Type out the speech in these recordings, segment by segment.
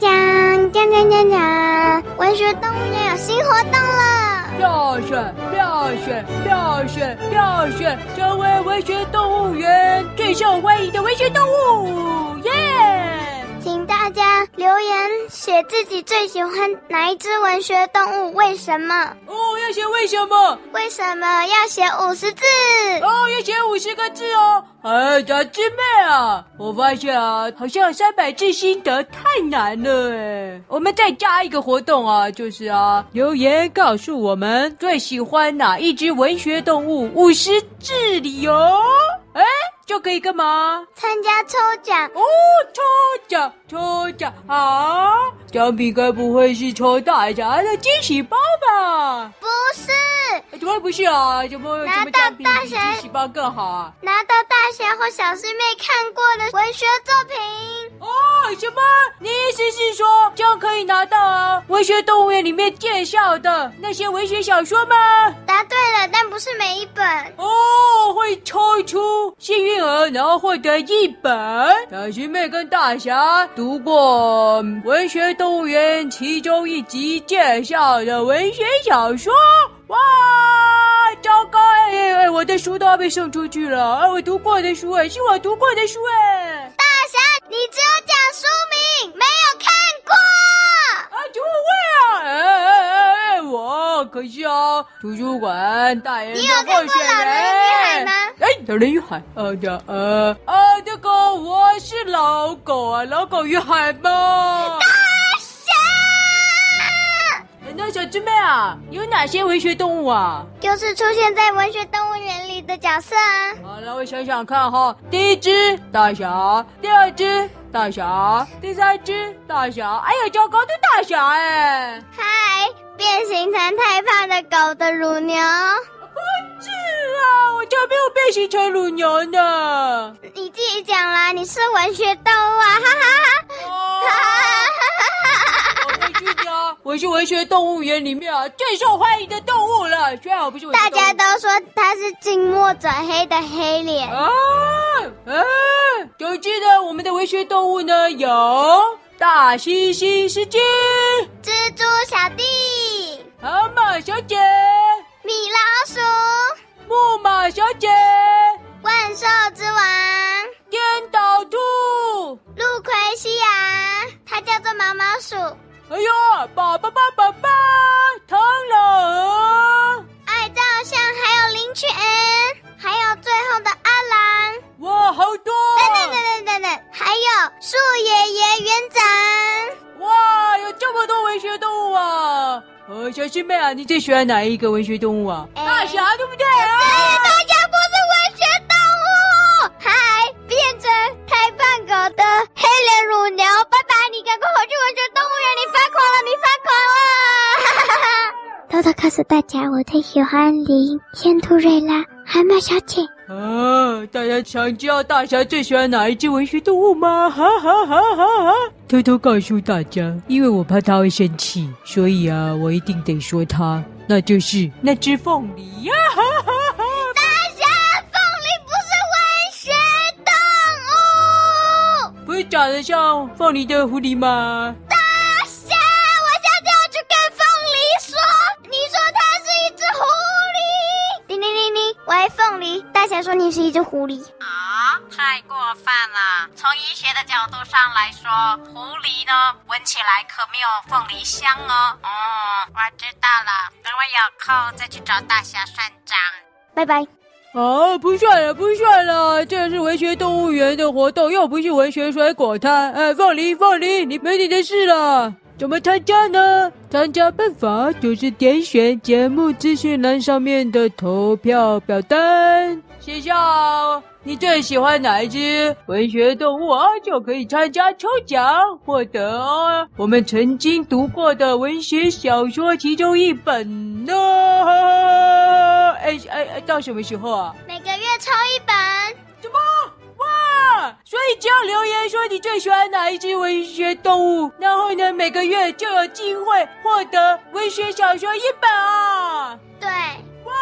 讲讲讲讲讲讲，文学动物园有新活动了！票选票选票选票选，成为文学动物园最受欢迎的文学动物，写自己最喜欢哪一只文学动物，为什么？哦，要写为什么？为什么要写五十字？哦，要写五十个字哦。哎，小师妹啊，我发现啊，好像三百字心得太难了哎。我们再加一个活动啊，就是啊，留言告诉我们最喜欢哪一只文学动物，五十字理由，哎，就可以干嘛？参加抽奖哦，抽奖，抽奖啊！奖品该不会是抽大奖的惊喜包吧？不是，怎么会不是啊？怎么拿到大奖惊喜包更好啊？拿到大侠或小师妹看过的文学作品哦？什么？你意思是说这样可以拿到啊？文学动物园里面介绍的那些文学小说吗？答对了，但不是每一本哦。会抽出幸运儿，然后获得一本小师妹跟大侠读过文学动物园其中一集介绍的文学小说。哇，糟糕！哎哎，我的书都要被送出去了。哎，我读过的书，哎，是我读过的书，哎。大侠，你只有讲书名，没有看过。啊，怎么会啊？哎哎哎哎，我可是啊，图书馆大人的候选人。你有看过老人与海吗？哎，老人与海，呃的呃啊，这个我是老狗啊，老狗与海吗？那小师妹啊，有哪些文学动物啊？就是出现在文学动物园里的角色啊。好，来我想想看哈。第一只大侠，第二只大侠，第三只大侠。哎呀，糟糕的大侠哎！嗨，变形成太胖的狗的乳牛。不是啊，我家没有变形成乳牛呢。你自己讲啦，你是文学动物啊，哈哈哈。哦、哈哈我是文学动物园里面啊最受欢迎的动物了，虽然我不是。大家都说它是近墨者黑的黑脸啊啊！总之呢，我们的文学动物呢有大猩猩司机、蜘蛛小弟、河马小姐、米老鼠、木马小姐、万兽之王、颠倒兔、陆奎西亚，它叫做毛毛鼠。哎呦，爸爸爸爸学动物啊！呃，小师妹啊，你最喜欢哪一个文学动物啊？欸、大侠，对不对？啊？大侠不是文学动物，还变成太胖狗的黑脸乳牛。拜拜，你赶快回去文学动物园，你发狂了，你发狂了！哈哈哈。偷偷告诉大家，我最喜欢林仙兔瑞拉海马小姐。啊，大家想知道大侠最喜欢哪一只文学动物吗？哈哈哈哈哈！偷偷告诉大家，因为我怕他会生气，所以啊，我一定得说他，那就是那只凤梨呀！哈哈哈！大侠，凤梨不是文学动物，不是长得像凤梨的狐狸吗？大侠说：“你是一只狐狸啊，太过分了！从医学的角度上来说，狐狸呢，闻起来可没有凤梨香哦。嗯，我知道了，等我有空再去找大侠算账。拜拜。啊，不算了，不算了，这是文学动物园的活动，又不是文学水果摊。哎，凤梨，凤梨，你没你的事了。”怎么参加呢？参加办法就是点选节目资讯栏上面的投票表单，写下你最喜欢哪一只文学动物啊，就可以参加抽奖，获得我们曾经读过的文学小说其中一本呢。哎哎哎，到什么时候啊？每个月抽一本。怎么？哇所以只要留言说你最喜欢哪一只文学动物，然后呢，每个月就有机会获得文学小说一本啊！对，哇，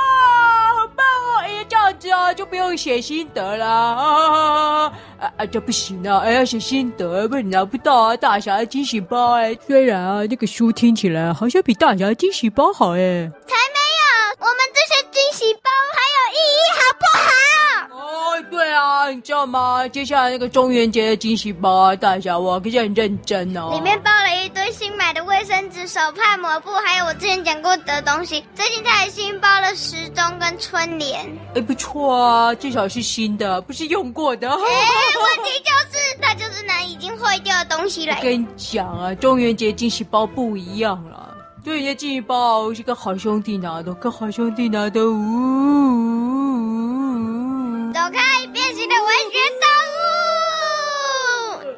好棒哦哎呀，这样子啊，就不用写心得了啊啊啊！这不行啊，哎，要写心得，不然拿不到啊！大侠的惊喜包哎，虽然啊，那个书听起来好像比大侠的惊喜包好哎，才没有，我们这些惊喜包还有意义，好不好？哦，对啊，你知道吗？接下来那个中元节的惊喜包啊，大侠我可是很认真哦，里面包了一堆新买的卫生纸、手帕、抹布，还有我之前讲过的东西。最近他还新包了时钟跟春联。哎，不错啊，至少是新的，不是用过的。哎，问题就是他就是拿已经坏掉的东西来。我跟你讲啊，中元节惊喜包不一样了。中元节惊喜包是跟好兄弟拿的，跟好兄弟拿的。呜，走开，变形的文学动物。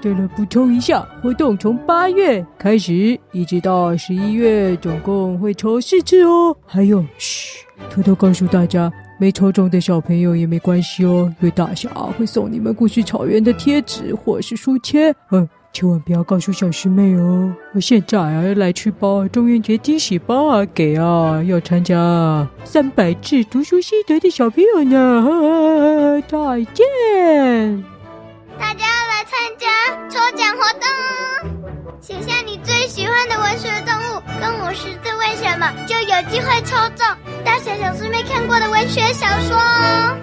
对了，补充一下，活动从八月开始，一直到十一月，总共会抽四次哦。还有，嘘，偷偷告诉大家，没抽中的小朋友也没关系哦，因为大侠会送你们故事草原的贴纸或是书签。嗯，千万不要告诉小师妹哦。我现在啊要来去包中元节惊喜包啊，给啊要参加三百字读书心得的小朋友呢。再见。大家要来参加抽奖活动哦！写下你最喜欢的文学动物，跟我十字为什么，就有机会抽中大侠小师妹看过的文学小说哦。